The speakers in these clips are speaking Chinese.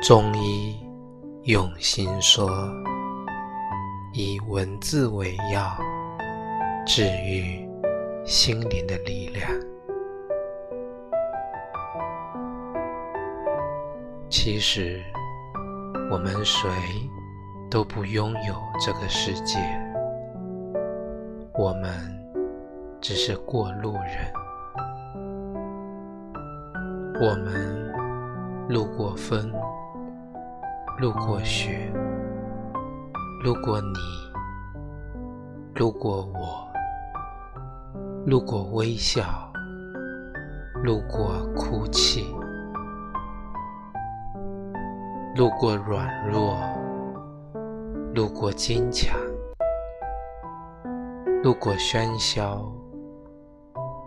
中医用心说，以文字为药，治愈心灵的力量。其实，我们谁都不拥有这个世界，我们只是过路人。我们路过风。路过雪，路过你，路过我，路过微笑，路过哭泣，路过软弱，路过坚强，路过喧嚣，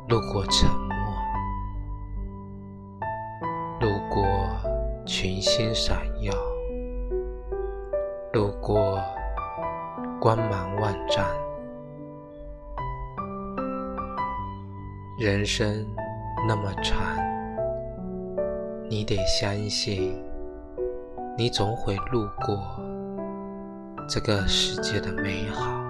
路过沉默，路过群星闪耀。路过光芒万丈，人生那么长，你得相信，你总会路过这个世界的美好。